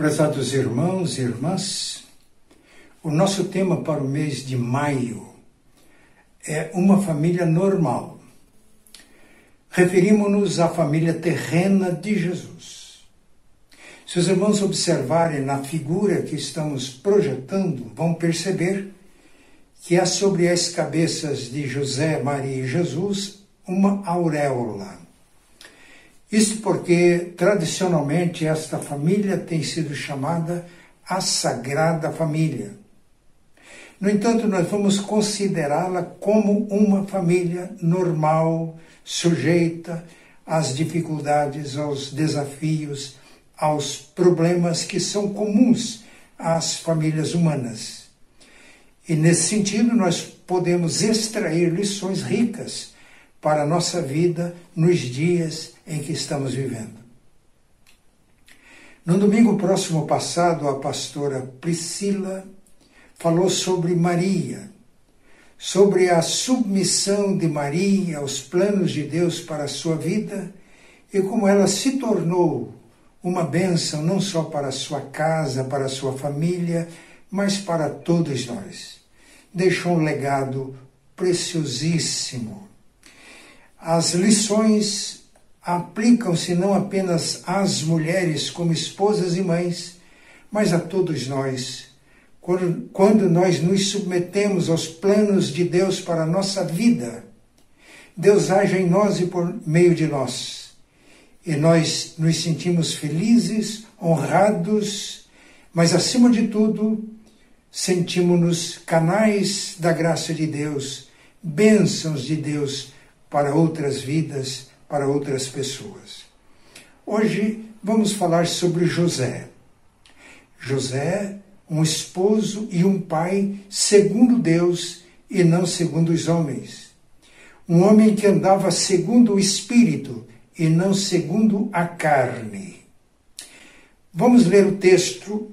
Prezados irmãos e irmãs, o nosso tema para o mês de maio é uma família normal. Referimos-nos à família terrena de Jesus. Se os irmãos observarem na figura que estamos projetando, vão perceber que há sobre as cabeças de José, Maria e Jesus uma auréola. Isso porque, tradicionalmente, esta família tem sido chamada a Sagrada Família. No entanto, nós vamos considerá-la como uma família normal, sujeita às dificuldades, aos desafios, aos problemas que são comuns às famílias humanas. E nesse sentido, nós podemos extrair lições ricas para a nossa vida nos dias em que estamos vivendo. No domingo próximo passado, a pastora Priscila falou sobre Maria, sobre a submissão de Maria aos planos de Deus para a sua vida e como ela se tornou uma bênção não só para a sua casa, para a sua família, mas para todos nós. Deixou um legado preciosíssimo as lições aplicam-se não apenas às mulheres como esposas e mães, mas a todos nós. Quando nós nos submetemos aos planos de Deus para a nossa vida, Deus age em nós e por meio de nós. E nós nos sentimos felizes, honrados, mas acima de tudo, sentimos-nos canais da graça de Deus, bênçãos de Deus para outras vidas, para outras pessoas. Hoje vamos falar sobre José. José, um esposo e um pai segundo Deus e não segundo os homens. Um homem que andava segundo o espírito e não segundo a carne. Vamos ler o texto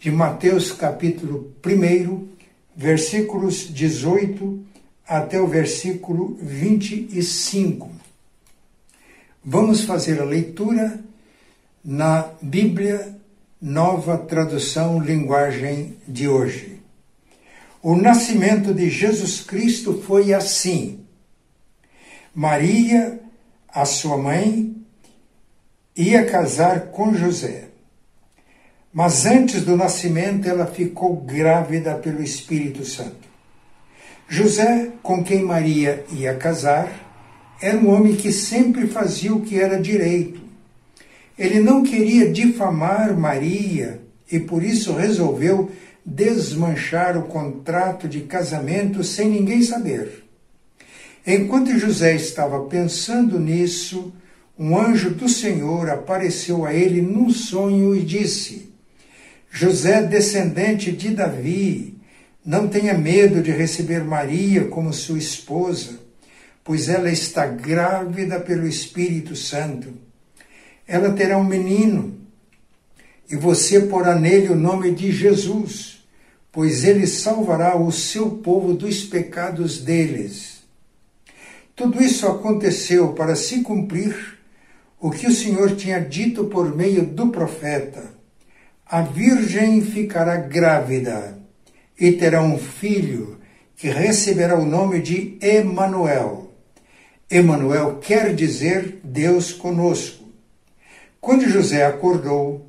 de Mateus capítulo 1, versículos 18 até o versículo 25. Vamos fazer a leitura na Bíblia Nova Tradução Linguagem de hoje. O nascimento de Jesus Cristo foi assim. Maria, a sua mãe, ia casar com José. Mas antes do nascimento ela ficou grávida pelo Espírito Santo. José, com quem Maria ia casar, era um homem que sempre fazia o que era direito. Ele não queria difamar Maria e por isso resolveu desmanchar o contrato de casamento sem ninguém saber. Enquanto José estava pensando nisso, um anjo do Senhor apareceu a ele num sonho e disse: José, descendente de Davi, não tenha medo de receber Maria como sua esposa, pois ela está grávida pelo Espírito Santo. Ela terá um menino, e você porá nele o nome de Jesus, pois ele salvará o seu povo dos pecados deles. Tudo isso aconteceu para se cumprir o que o Senhor tinha dito por meio do profeta: a virgem ficará grávida e terá um filho que receberá o nome de Emanuel. Emanuel quer dizer Deus conosco. Quando José acordou,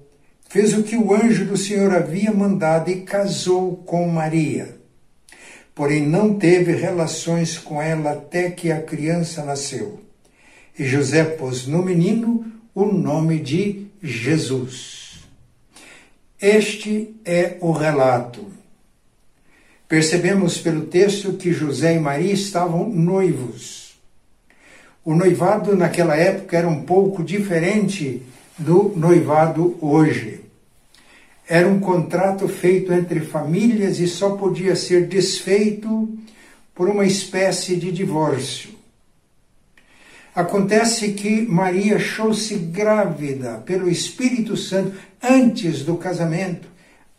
fez o que o anjo do Senhor havia mandado e casou com Maria. Porém, não teve relações com ela até que a criança nasceu. E José pôs no menino o nome de Jesus. Este é o relato Percebemos pelo texto que José e Maria estavam noivos. O noivado naquela época era um pouco diferente do noivado hoje. Era um contrato feito entre famílias e só podia ser desfeito por uma espécie de divórcio. Acontece que Maria achou-se grávida pelo Espírito Santo antes do casamento,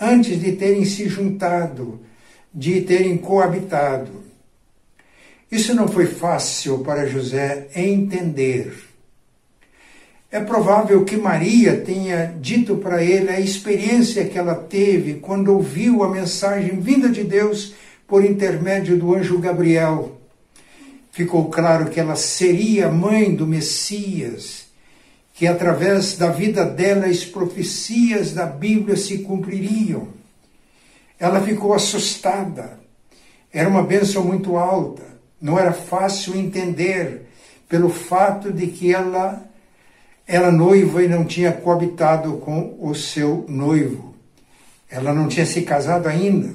antes de terem se juntado, de terem coabitado. Isso não foi fácil para José entender. É provável que Maria tenha dito para ele a experiência que ela teve quando ouviu a mensagem vinda de Deus por intermédio do anjo Gabriel. Ficou claro que ela seria mãe do Messias, que através da vida dela as profecias da Bíblia se cumpririam. Ela ficou assustada. Era uma bênção muito alta. Não era fácil entender pelo fato de que ela era noiva e não tinha coabitado com o seu noivo. Ela não tinha se casado ainda.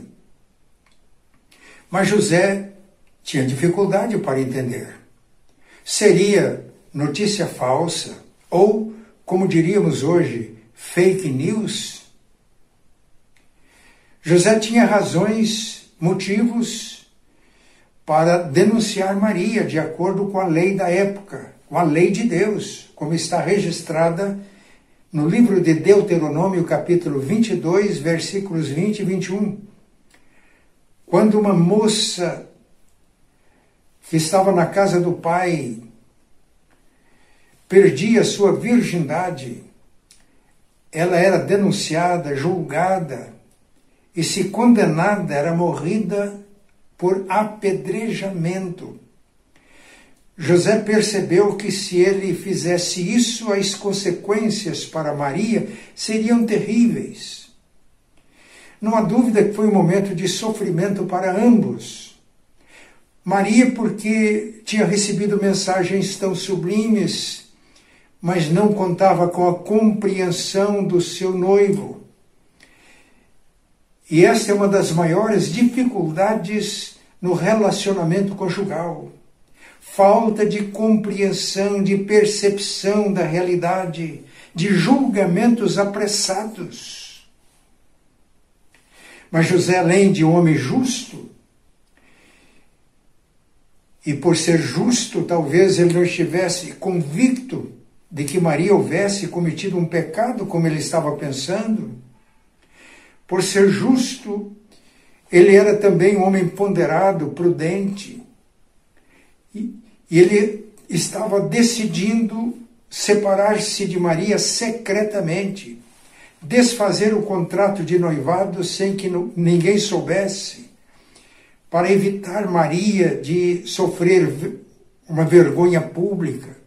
Mas José tinha dificuldade para entender. Seria notícia falsa ou, como diríamos hoje, fake news? José tinha razões, motivos para denunciar Maria de acordo com a lei da época, com a lei de Deus, como está registrada no livro de Deuteronômio, capítulo 22, versículos 20 e 21. Quando uma moça que estava na casa do pai perdia sua virgindade, ela era denunciada, julgada, e se condenada era morrida por apedrejamento. José percebeu que se ele fizesse isso, as consequências para Maria seriam terríveis. Não há dúvida que foi um momento de sofrimento para ambos. Maria, porque tinha recebido mensagens tão sublimes, mas não contava com a compreensão do seu noivo. E esta é uma das maiores dificuldades no relacionamento conjugal. Falta de compreensão, de percepção da realidade, de julgamentos apressados. Mas José, além de um homem justo, e por ser justo, talvez ele não estivesse convicto de que Maria houvesse cometido um pecado como ele estava pensando. Por ser justo, ele era também um homem ponderado, prudente. E, ele estava decidindo separar-se de Maria secretamente desfazer o contrato de noivado sem que ninguém soubesse, para evitar Maria de sofrer uma vergonha pública.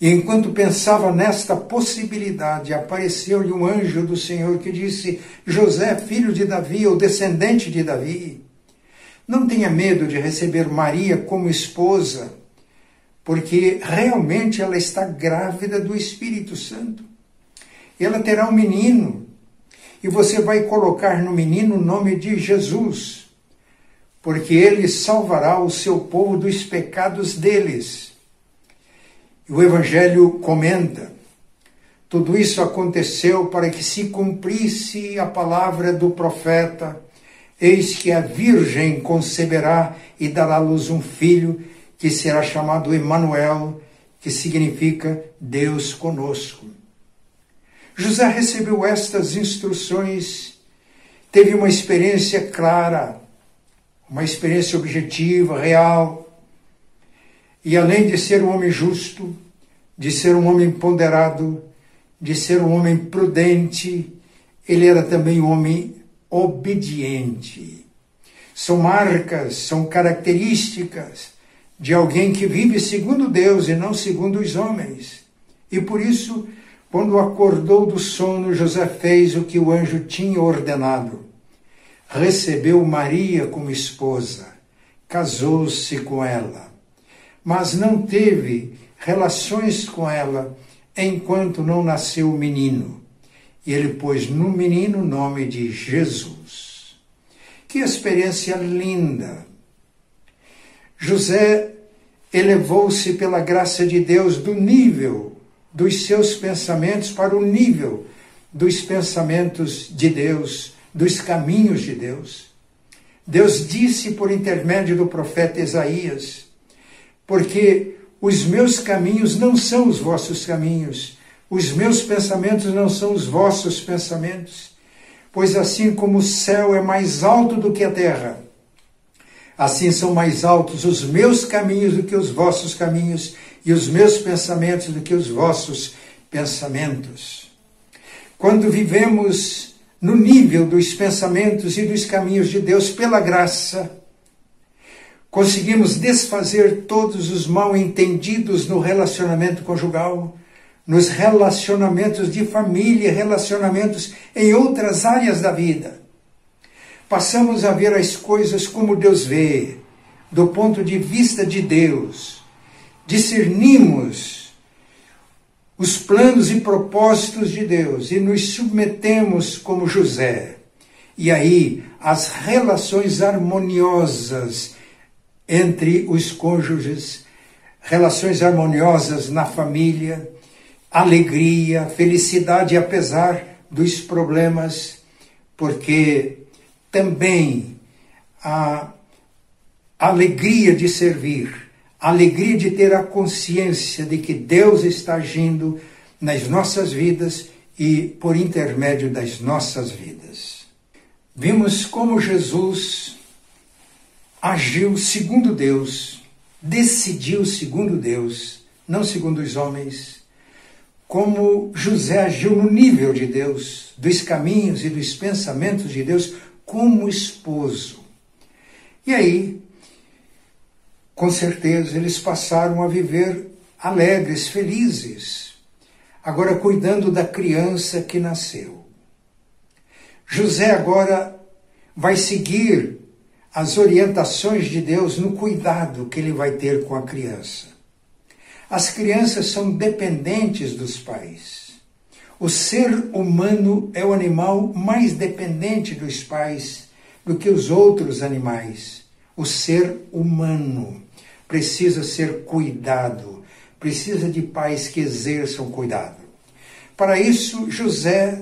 E enquanto pensava nesta possibilidade, apareceu-lhe um anjo do Senhor que disse: José, filho de Davi, ou descendente de Davi, não tenha medo de receber Maria como esposa, porque realmente ela está grávida do Espírito Santo ela terá um menino, e você vai colocar no menino o nome de Jesus, porque ele salvará o seu povo dos pecados deles. E o Evangelho comenta: tudo isso aconteceu para que se cumprisse a palavra do profeta. Eis que a Virgem conceberá e dará à luz um filho, que será chamado Emanuel, que significa Deus conosco. José recebeu estas instruções, teve uma experiência clara, uma experiência objetiva, real. E além de ser um homem justo, de ser um homem ponderado, de ser um homem prudente, ele era também um homem obediente. São marcas, são características de alguém que vive segundo Deus e não segundo os homens. E por isso quando acordou do sono, José fez o que o anjo tinha ordenado. Recebeu Maria como esposa, casou-se com ela, mas não teve relações com ela enquanto não nasceu o menino. E ele pôs no menino o nome de Jesus. Que experiência linda! José elevou-se pela graça de Deus do nível dos seus pensamentos para o nível dos pensamentos de Deus, dos caminhos de Deus. Deus disse por intermédio do profeta Isaías: Porque os meus caminhos não são os vossos caminhos, os meus pensamentos não são os vossos pensamentos. Pois assim como o céu é mais alto do que a terra, assim são mais altos os meus caminhos do que os vossos caminhos, e os meus pensamentos do que os vossos pensamentos. Quando vivemos no nível dos pensamentos e dos caminhos de Deus pela graça, conseguimos desfazer todos os mal entendidos no relacionamento conjugal, nos relacionamentos de família, relacionamentos em outras áreas da vida. Passamos a ver as coisas como Deus vê, do ponto de vista de Deus. Discernimos os planos e propósitos de Deus e nos submetemos como José. E aí, as relações harmoniosas entre os cônjuges, relações harmoniosas na família, alegria, felicidade apesar dos problemas, porque também a alegria de servir, a alegria de ter a consciência de que Deus está agindo nas nossas vidas e por intermédio das nossas vidas. Vimos como Jesus agiu segundo Deus, decidiu segundo Deus, não segundo os homens como José agiu no nível de Deus, dos caminhos e dos pensamentos de Deus, como esposo. E aí, com certeza, eles passaram a viver alegres, felizes, agora cuidando da criança que nasceu. José agora vai seguir as orientações de Deus no cuidado que ele vai ter com a criança. As crianças são dependentes dos pais. O ser humano é o animal mais dependente dos pais do que os outros animais. O ser humano precisa ser cuidado, precisa de pais que exerçam cuidado. Para isso, José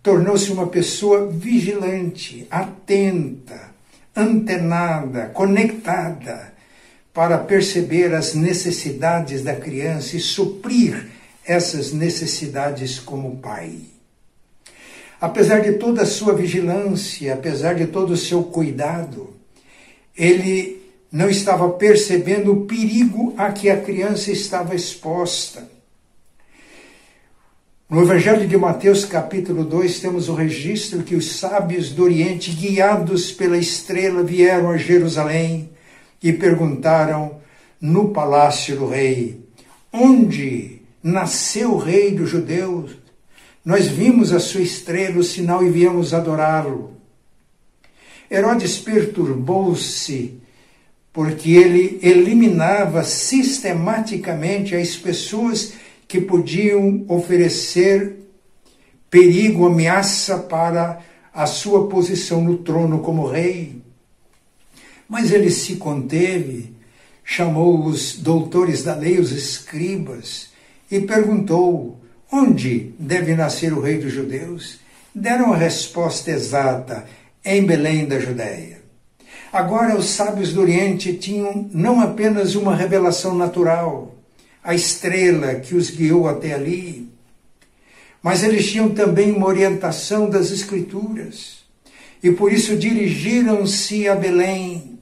tornou-se uma pessoa vigilante, atenta, antenada, conectada para perceber as necessidades da criança e suprir essas necessidades como pai. Apesar de toda a sua vigilância, apesar de todo o seu cuidado, ele não estava percebendo o perigo a que a criança estava exposta. No Evangelho de Mateus, capítulo 2, temos o registro que os sábios do Oriente, guiados pela estrela, vieram a Jerusalém e perguntaram no palácio do rei: Onde nasceu o rei dos judeus? Nós vimos a sua estrela, o sinal, e viemos adorá-lo. Herodes perturbou-se porque ele eliminava sistematicamente as pessoas que podiam oferecer perigo, ameaça para a sua posição no trono como rei. Mas ele se conteve, chamou os doutores da lei, os escribas, e perguntou: onde deve nascer o rei dos judeus? Deram a resposta exata: em Belém da Judéia. Agora, os sábios do Oriente tinham não apenas uma revelação natural, a estrela que os guiou até ali, mas eles tinham também uma orientação das Escrituras. E por isso dirigiram-se a Belém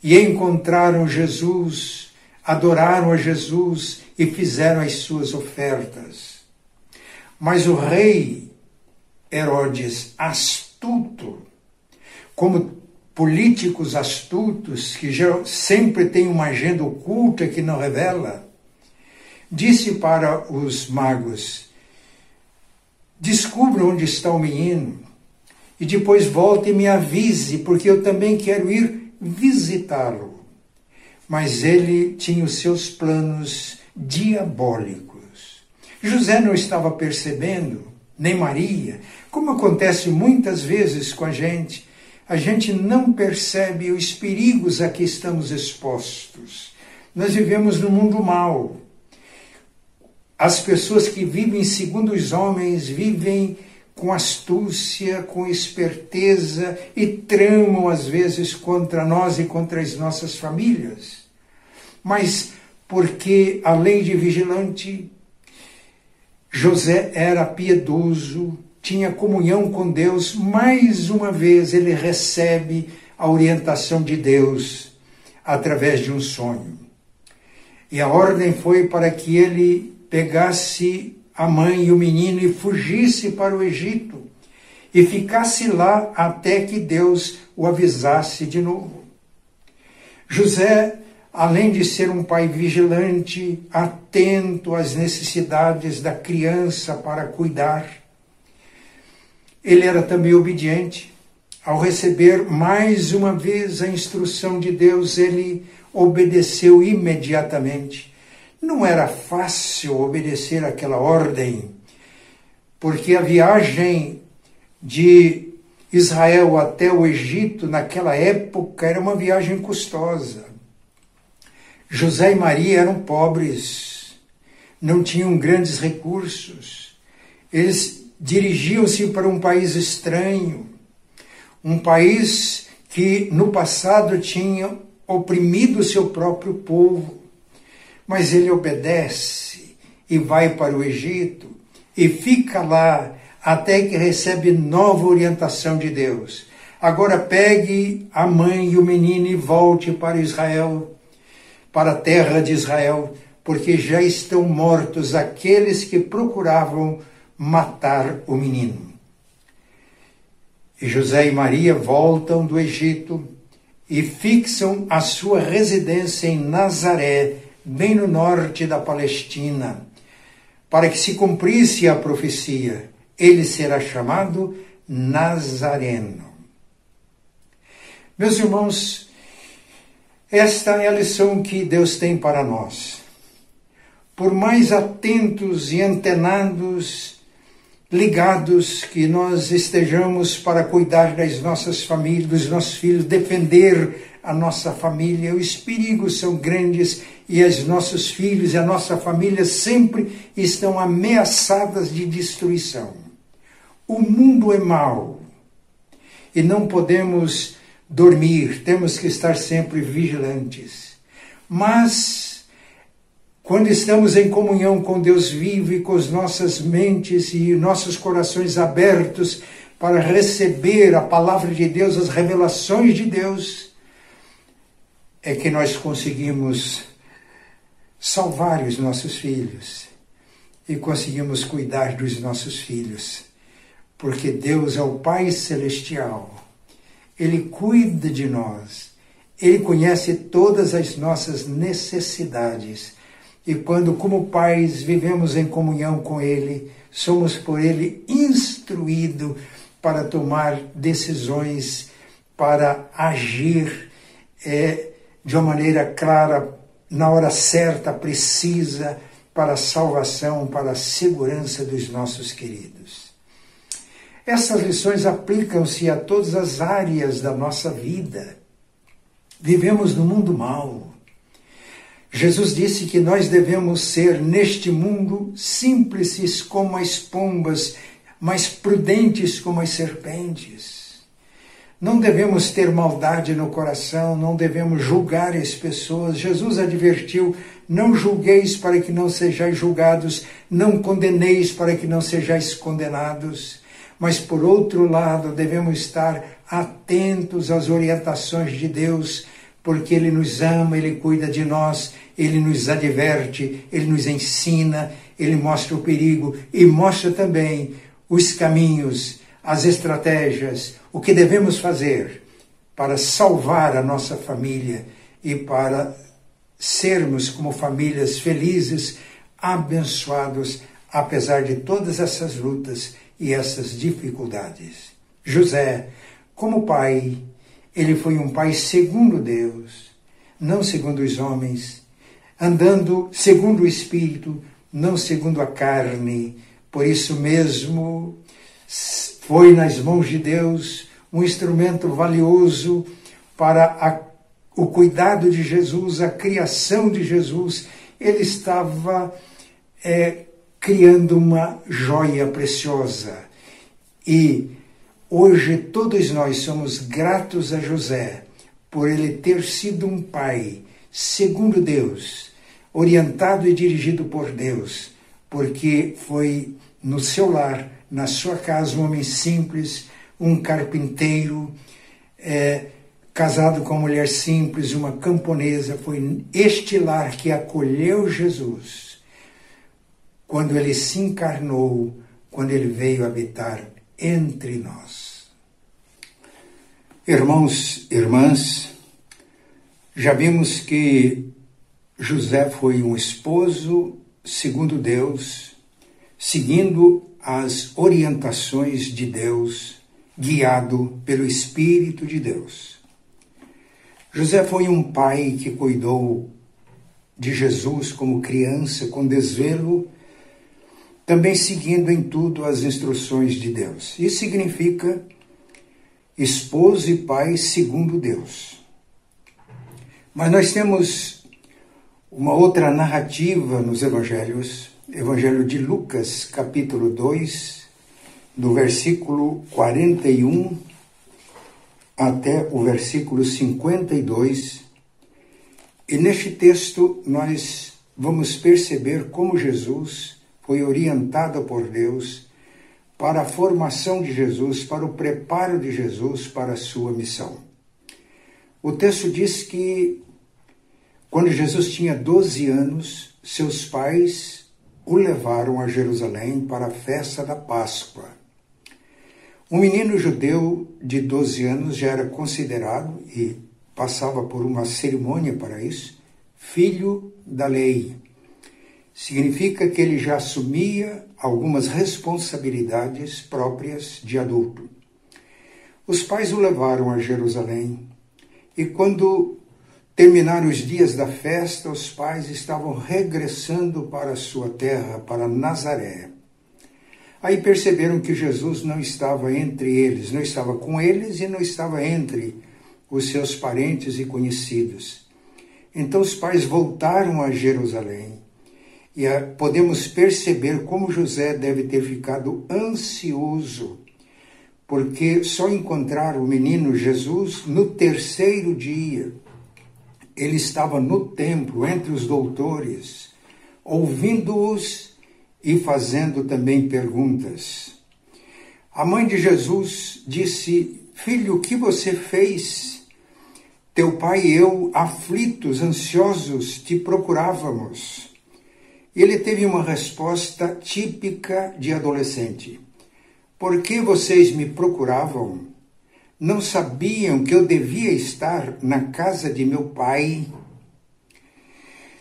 e encontraram Jesus, adoraram a Jesus e fizeram as suas ofertas. Mas o rei Herodes, astuto, como políticos astutos, que sempre têm uma agenda oculta que não revela, disse para os magos: descubra onde está o menino e depois volte e me avise, porque eu também quero ir visitá-lo. Mas ele tinha os seus planos diabólicos. José não estava percebendo, nem Maria, como acontece muitas vezes com a gente. A gente não percebe os perigos a que estamos expostos. Nós vivemos no mundo mal. As pessoas que vivem segundo os homens vivem com astúcia, com esperteza e tramam às vezes contra nós e contra as nossas famílias. Mas porque, além de vigilante, José era piedoso, tinha comunhão com Deus, mais uma vez ele recebe a orientação de Deus através de um sonho. E a ordem foi para que ele pegasse a mãe e o menino e fugisse para o Egito e ficasse lá até que Deus o avisasse de novo. José, além de ser um pai vigilante, atento às necessidades da criança para cuidar, ele era também obediente. Ao receber mais uma vez a instrução de Deus, ele obedeceu imediatamente. Não era fácil obedecer aquela ordem, porque a viagem de Israel até o Egito naquela época era uma viagem custosa. José e Maria eram pobres, não tinham grandes recursos. Eles dirigiam-se para um país estranho, um país que no passado tinha oprimido seu próprio povo. Mas ele obedece e vai para o Egito e fica lá até que recebe nova orientação de Deus. Agora pegue a mãe e o menino e volte para Israel, para a terra de Israel, porque já estão mortos aqueles que procuravam matar o menino. E José e Maria voltam do Egito e fixam a sua residência em Nazaré, bem no norte da Palestina, para que se cumprisse a profecia ele será chamado Nazareno. Meus irmãos, esta é a lição que Deus tem para nós. Por mais atentos e antenados, ligados que nós estejamos para cuidar das nossas famílias, dos nossos filhos, defender a nossa família, os perigos são grandes e os nossos filhos e a nossa família sempre estão ameaçadas de destruição. O mundo é mau e não podemos dormir, temos que estar sempre vigilantes. Mas, quando estamos em comunhão com Deus vivo e com as nossas mentes e nossos corações abertos para receber a palavra de Deus, as revelações de Deus, é que nós conseguimos salvar os nossos filhos e conseguimos cuidar dos nossos filhos porque Deus é o Pai Celestial. Ele cuida de nós. Ele conhece todas as nossas necessidades. E quando, como pais, vivemos em comunhão com Ele, somos por Ele instruídos para tomar decisões, para agir é, de uma maneira clara, na hora certa, precisa, para a salvação, para a segurança dos nossos queridos. Essas lições aplicam-se a todas as áreas da nossa vida. Vivemos no mundo mau. Jesus disse que nós devemos ser, neste mundo, simples como as pombas, mas prudentes como as serpentes. Não devemos ter maldade no coração, não devemos julgar as pessoas. Jesus advertiu: não julgueis para que não sejais julgados, não condeneis para que não sejais condenados. Mas, por outro lado, devemos estar atentos às orientações de Deus, porque Ele nos ama, Ele cuida de nós, Ele nos adverte, Ele nos ensina, Ele mostra o perigo e mostra também os caminhos, as estratégias, o que devemos fazer para salvar a nossa família e para sermos como famílias felizes, abençoados, apesar de todas essas lutas e essas dificuldades. José, como pai, ele foi um pai segundo Deus, não segundo os homens, andando segundo o Espírito, não segundo a carne. Por isso mesmo, foi nas mãos de Deus um instrumento valioso para a, o cuidado de Jesus, a criação de Jesus. Ele estava é, criando uma joia preciosa. E hoje todos nós somos gratos a José por ele ter sido um pai segundo Deus, orientado e dirigido por Deus, porque foi no seu lar, na sua casa, um homem simples, um carpinteiro, é, casado com uma mulher simples, uma camponesa, foi este lar que acolheu Jesus quando ele se encarnou, quando ele veio habitar entre nós. Irmãos, irmãs, já vimos que José foi um esposo segundo Deus, seguindo as orientações de Deus, guiado pelo Espírito de Deus. José foi um pai que cuidou de Jesus como criança com desvelo, também seguindo em tudo as instruções de Deus. Isso significa esposo e pai segundo Deus. Mas nós temos uma outra narrativa nos evangelhos, Evangelho de Lucas, capítulo 2, do versículo 41 até o versículo 52. E neste texto nós vamos perceber como Jesus foi orientado por Deus para a formação de Jesus, para o preparo de Jesus para a sua missão. O texto diz que quando Jesus tinha 12 anos, seus pais o levaram a Jerusalém para a festa da Páscoa. Um menino judeu de 12 anos já era considerado, e passava por uma cerimônia para isso, filho da lei. Significa que ele já assumia algumas responsabilidades próprias de adulto. Os pais o levaram a Jerusalém e, quando terminaram os dias da festa, os pais estavam regressando para sua terra, para Nazaré. Aí perceberam que Jesus não estava entre eles, não estava com eles e não estava entre os seus parentes e conhecidos. Então os pais voltaram a Jerusalém e podemos perceber como José deve ter ficado ansioso, porque só encontraram o menino Jesus no terceiro dia. Ele estava no templo, entre os doutores, ouvindo-os e fazendo também perguntas. A mãe de Jesus disse: Filho, o que você fez? Teu pai e eu, aflitos, ansiosos, te procurávamos. Ele teve uma resposta típica de adolescente. Por que vocês me procuravam? Não sabiam que eu devia estar na casa de meu pai?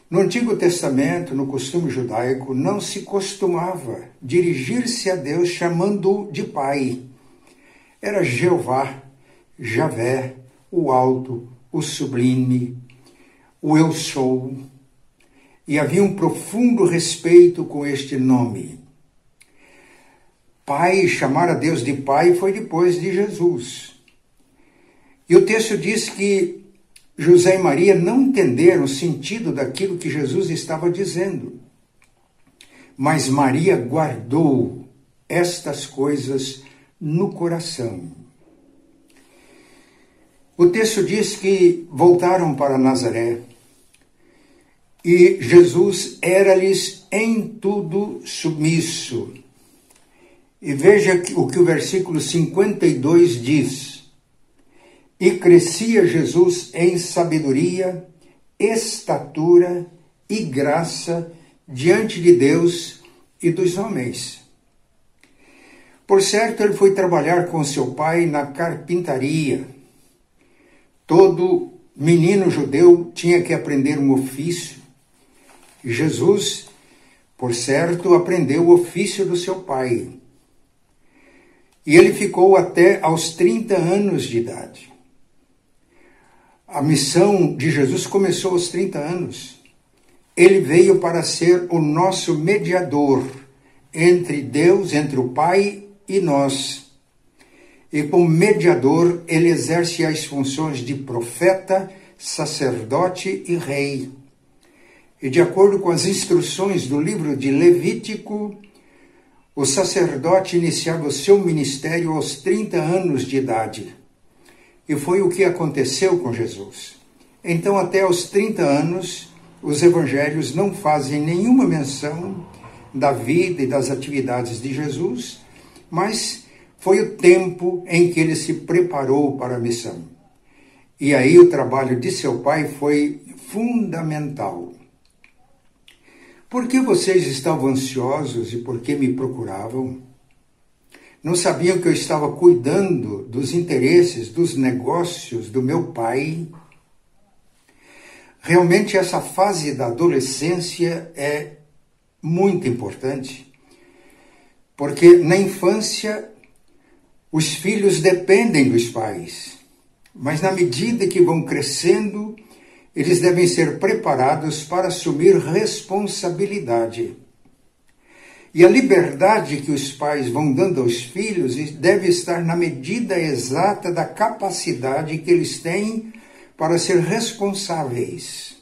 No Antigo Testamento, no costume judaico, não se costumava dirigir-se a Deus chamando-o de Pai. Era Jeová, Javé, o Alto, o Sublime, o Eu Sou. E havia um profundo respeito com este nome. Pai, chamar a Deus de Pai foi depois de Jesus. E o texto diz que José e Maria não entenderam o sentido daquilo que Jesus estava dizendo. Mas Maria guardou estas coisas no coração. O texto diz que voltaram para Nazaré e Jesus era-lhes em tudo submisso. E veja o que o versículo 52 diz. E crescia Jesus em sabedoria, estatura e graça diante de Deus e dos homens. Por certo, ele foi trabalhar com seu pai na carpintaria. Todo menino judeu tinha que aprender um ofício. Jesus, por certo, aprendeu o ofício do seu pai. E ele ficou até aos 30 anos de idade. A missão de Jesus começou aos 30 anos. Ele veio para ser o nosso mediador entre Deus, entre o Pai e nós. E como mediador, ele exerce as funções de profeta, sacerdote e rei. E de acordo com as instruções do livro de Levítico, o sacerdote iniciava o seu ministério aos 30 anos de idade. E foi o que aconteceu com Jesus. Então, até aos 30 anos, os evangelhos não fazem nenhuma menção da vida e das atividades de Jesus, mas foi o tempo em que ele se preparou para a missão. E aí o trabalho de seu pai foi fundamental. Por que vocês estavam ansiosos e por que me procuravam? Não sabiam que eu estava cuidando dos interesses, dos negócios do meu pai? Realmente, essa fase da adolescência é muito importante, porque na infância os filhos dependem dos pais, mas na medida que vão crescendo, eles devem ser preparados para assumir responsabilidade. E a liberdade que os pais vão dando aos filhos deve estar na medida exata da capacidade que eles têm para ser responsáveis.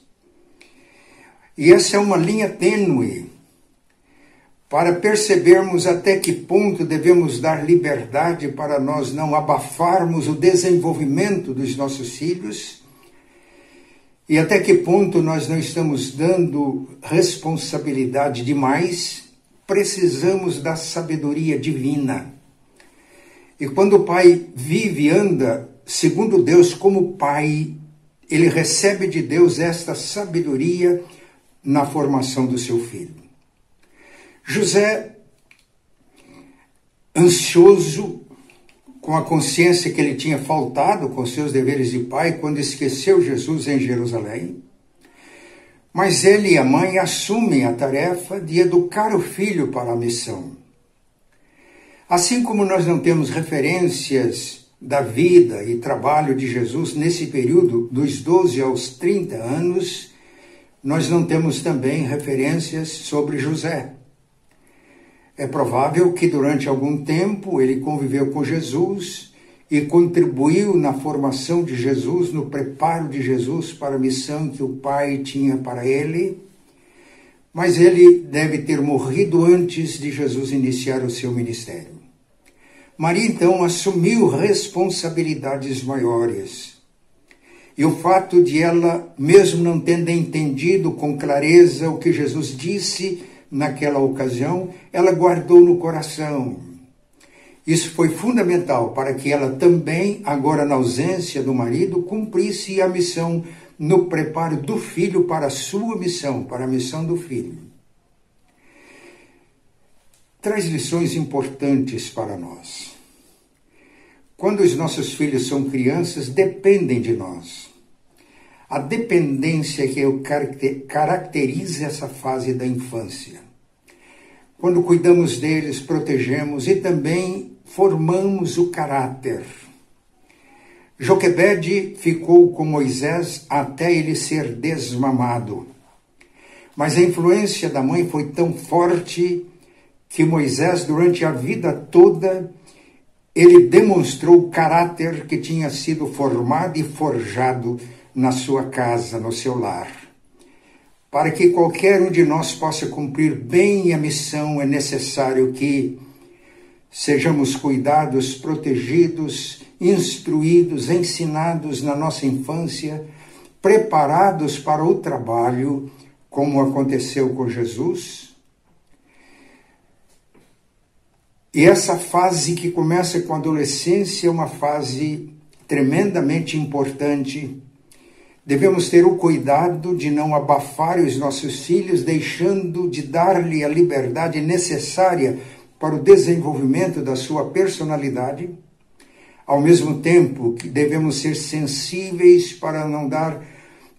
E essa é uma linha tênue para percebermos até que ponto devemos dar liberdade para nós não abafarmos o desenvolvimento dos nossos filhos e até que ponto nós não estamos dando responsabilidade demais precisamos da sabedoria divina. E quando o pai vive e anda segundo Deus como pai, ele recebe de Deus esta sabedoria na formação do seu filho. José, ansioso, com a consciência que ele tinha faltado com seus deveres de pai quando esqueceu Jesus em Jerusalém, mas ele e a mãe assumem a tarefa de educar o filho para a missão. Assim como nós não temos referências da vida e trabalho de Jesus nesse período dos 12 aos 30 anos, nós não temos também referências sobre José. É provável que durante algum tempo ele conviveu com Jesus e contribuiu na formação de Jesus, no preparo de Jesus para a missão que o Pai tinha para ele, mas ele deve ter morrido antes de Jesus iniciar o seu ministério. Maria então assumiu responsabilidades maiores. E o fato de ela, mesmo não tendo entendido com clareza o que Jesus disse naquela ocasião, ela guardou no coração isso foi fundamental para que ela também, agora na ausência do marido, cumprisse a missão no preparo do filho para a sua missão, para a missão do filho. Traz lições importantes para nós. Quando os nossos filhos são crianças, dependem de nós. A dependência que caracteriza essa fase da infância. Quando cuidamos deles, protegemos e também formamos o caráter. Joquebede ficou com Moisés até ele ser desmamado. Mas a influência da mãe foi tão forte que Moisés, durante a vida toda, ele demonstrou o caráter que tinha sido formado e forjado na sua casa, no seu lar. Para que qualquer um de nós possa cumprir bem a missão, é necessário que sejamos cuidados, protegidos, instruídos, ensinados na nossa infância, preparados para o trabalho, como aconteceu com Jesus. E essa fase que começa com a adolescência é uma fase tremendamente importante. Devemos ter o cuidado de não abafar os nossos filhos, deixando de dar-lhe a liberdade necessária para o desenvolvimento da sua personalidade, ao mesmo tempo que devemos ser sensíveis para não dar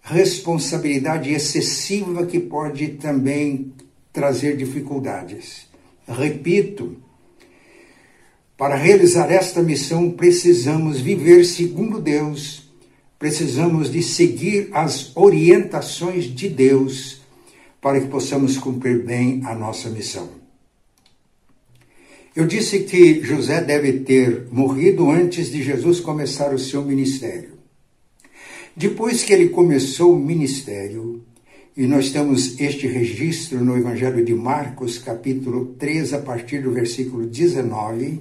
responsabilidade excessiva que pode também trazer dificuldades. Repito, para realizar esta missão precisamos viver segundo Deus, precisamos de seguir as orientações de Deus para que possamos cumprir bem a nossa missão. Eu disse que José deve ter morrido antes de Jesus começar o seu ministério. Depois que ele começou o ministério, e nós temos este registro no Evangelho de Marcos, capítulo 3, a partir do versículo 19.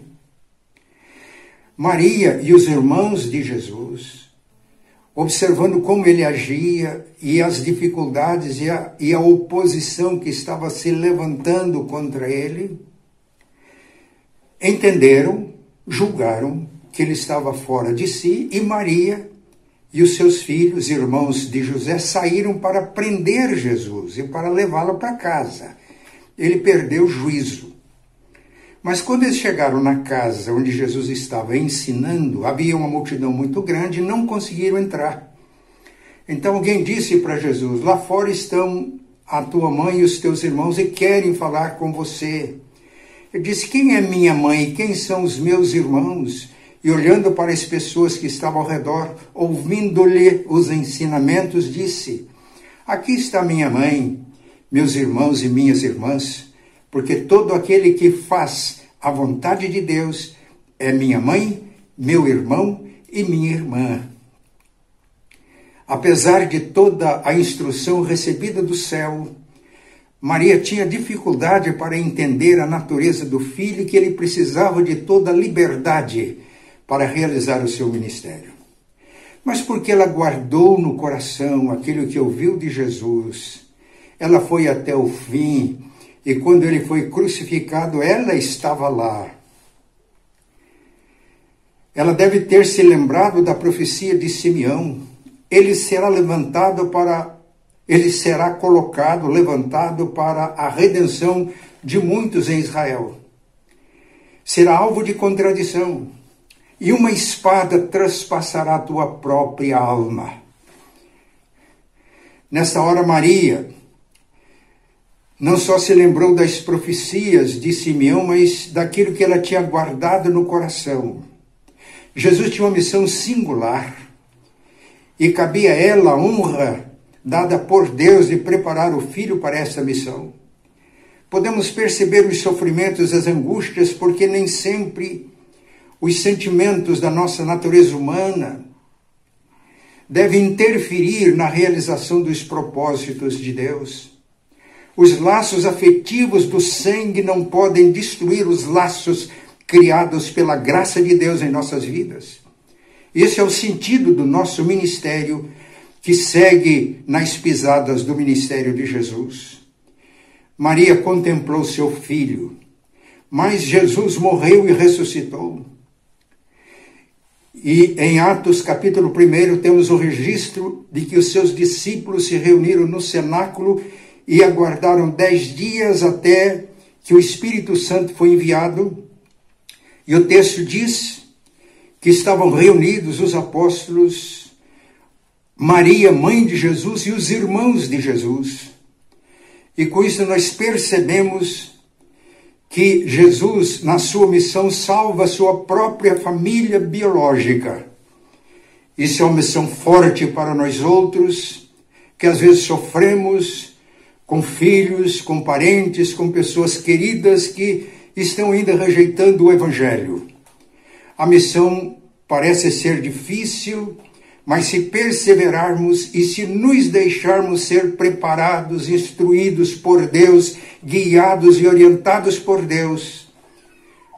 Maria e os irmãos de Jesus, observando como ele agia e as dificuldades e a, e a oposição que estava se levantando contra ele, entenderam, julgaram que ele estava fora de si e Maria e os seus filhos, irmãos de José, saíram para prender Jesus e para levá-lo para casa. Ele perdeu o juízo. Mas quando eles chegaram na casa onde Jesus estava ensinando, havia uma multidão muito grande e não conseguiram entrar. Então alguém disse para Jesus: Lá fora estão a tua mãe e os teus irmãos e querem falar com você. Ele disse: Quem é minha mãe quem são os meus irmãos? E olhando para as pessoas que estavam ao redor, ouvindo-lhe os ensinamentos, disse: Aqui está minha mãe, meus irmãos e minhas irmãs, porque todo aquele que faz a vontade de Deus é minha mãe, meu irmão e minha irmã. Apesar de toda a instrução recebida do céu, Maria tinha dificuldade para entender a natureza do filho e que ele precisava de toda a liberdade para realizar o seu ministério. Mas porque ela guardou no coração aquilo que ouviu de Jesus, ela foi até o fim e quando ele foi crucificado, ela estava lá. Ela deve ter se lembrado da profecia de Simeão, ele será levantado para ele será colocado, levantado para a redenção de muitos em Israel. Será alvo de contradição, e uma espada traspassará tua própria alma. Nesta hora, Maria não só se lembrou das profecias de Simeão, mas daquilo que ela tinha guardado no coração. Jesus tinha uma missão singular e cabia a ela a honra dada por Deus de preparar o filho para essa missão. Podemos perceber os sofrimentos, as angústias, porque nem sempre os sentimentos da nossa natureza humana devem interferir na realização dos propósitos de Deus. Os laços afetivos do sangue não podem destruir os laços criados pela graça de Deus em nossas vidas. Esse é o sentido do nosso ministério, que segue nas pisadas do ministério de Jesus. Maria contemplou seu filho, mas Jesus morreu e ressuscitou. E em Atos capítulo 1 temos o registro de que os seus discípulos se reuniram no cenáculo e aguardaram dez dias até que o Espírito Santo foi enviado. E o texto diz que estavam reunidos os apóstolos, Maria, mãe de Jesus, e os irmãos de Jesus. E com isso nós percebemos que Jesus, na sua missão, salva a sua própria família biológica. Isso é uma missão forte para nós outros, que às vezes sofremos com filhos, com parentes, com pessoas queridas que estão ainda rejeitando o Evangelho. A missão parece ser difícil, mas se perseverarmos e se nos deixarmos ser preparados, instruídos por Deus, guiados e orientados por Deus,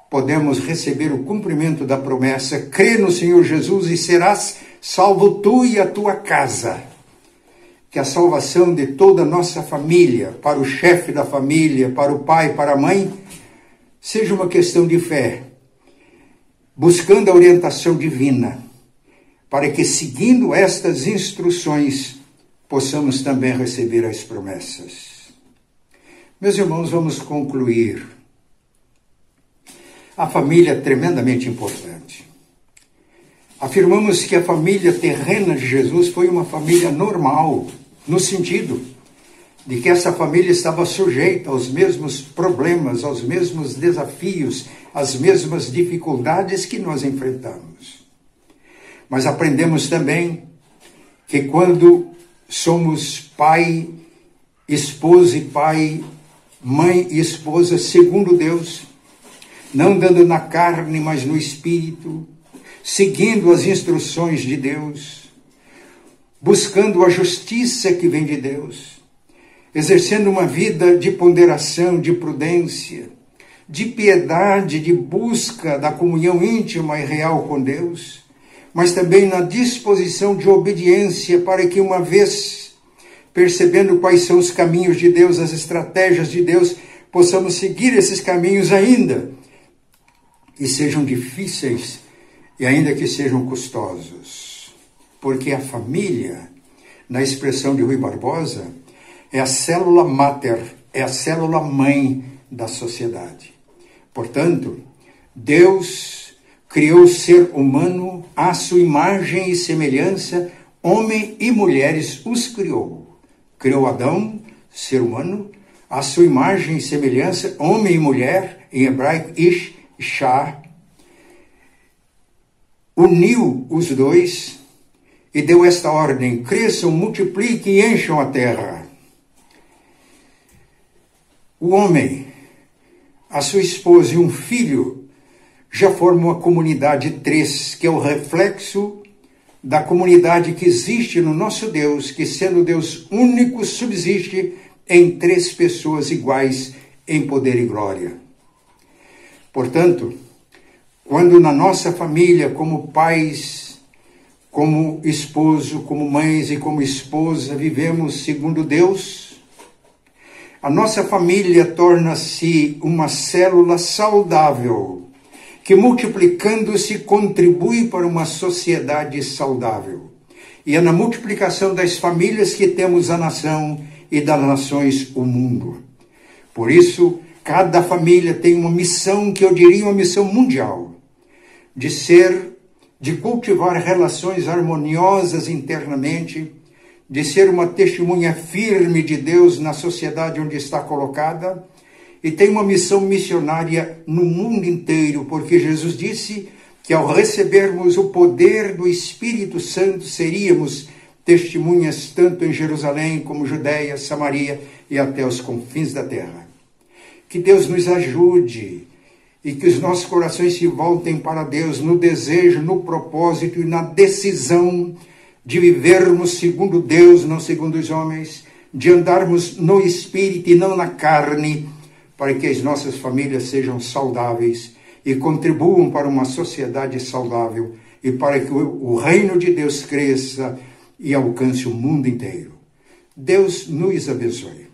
podemos receber o cumprimento da promessa: crê no Senhor Jesus e serás salvo tu e a tua casa. Que a salvação de toda a nossa família, para o chefe da família, para o pai, para a mãe, seja uma questão de fé buscando a orientação divina, para que, seguindo estas instruções, possamos também receber as promessas. Meus irmãos, vamos concluir. A família é tremendamente importante. Afirmamos que a família terrena de Jesus foi uma família normal, no sentido de que essa família estava sujeita aos mesmos problemas, aos mesmos desafios, às mesmas dificuldades que nós enfrentamos. Mas aprendemos também que quando somos pai, esposa e pai, mãe e esposa, segundo Deus, não dando na carne, mas no espírito, seguindo as instruções de Deus, buscando a justiça que vem de Deus, exercendo uma vida de ponderação, de prudência, de piedade, de busca da comunhão íntima e real com Deus, mas também na disposição de obediência para que, uma vez percebendo quais são os caminhos de Deus, as estratégias de Deus, possamos seguir esses caminhos ainda e sejam difíceis e ainda que sejam custosos. porque a família, na expressão de Rui Barbosa, é a célula mater, é a célula mãe da sociedade. Portanto, Deus criou o ser humano à sua imagem e semelhança, homem e mulheres os criou. Criou Adão, ser humano, à sua imagem e semelhança, homem e mulher, em hebraico, ish, shah, uniu os dois e deu esta ordem: cresçam, multipliquem e encham a terra. O homem, a sua esposa e um filho já formam a comunidade três, que é o reflexo da comunidade que existe no nosso Deus, que sendo Deus único subsiste em três pessoas iguais em poder e glória. Portanto, quando na nossa família, como pais, como esposo, como mães e como esposa, vivemos segundo Deus, a nossa família torna-se uma célula saudável, que multiplicando-se contribui para uma sociedade saudável. E é na multiplicação das famílias que temos a nação e das nações o mundo. Por isso, cada família tem uma missão que eu diria uma missão mundial, de ser, de cultivar relações harmoniosas internamente, de ser uma testemunha firme de Deus na sociedade onde está colocada e tem uma missão missionária no mundo inteiro, porque Jesus disse que ao recebermos o poder do Espírito Santo seríamos testemunhas tanto em Jerusalém como Judéia, Samaria e até os confins da terra. Que Deus nos ajude e que os nossos corações se voltem para Deus no desejo, no propósito e na decisão de vivermos segundo Deus, não segundo os homens, de andarmos no espírito e não na carne, para que as nossas famílias sejam saudáveis e contribuam para uma sociedade saudável e para que o reino de Deus cresça e alcance o mundo inteiro. Deus nos abençoe.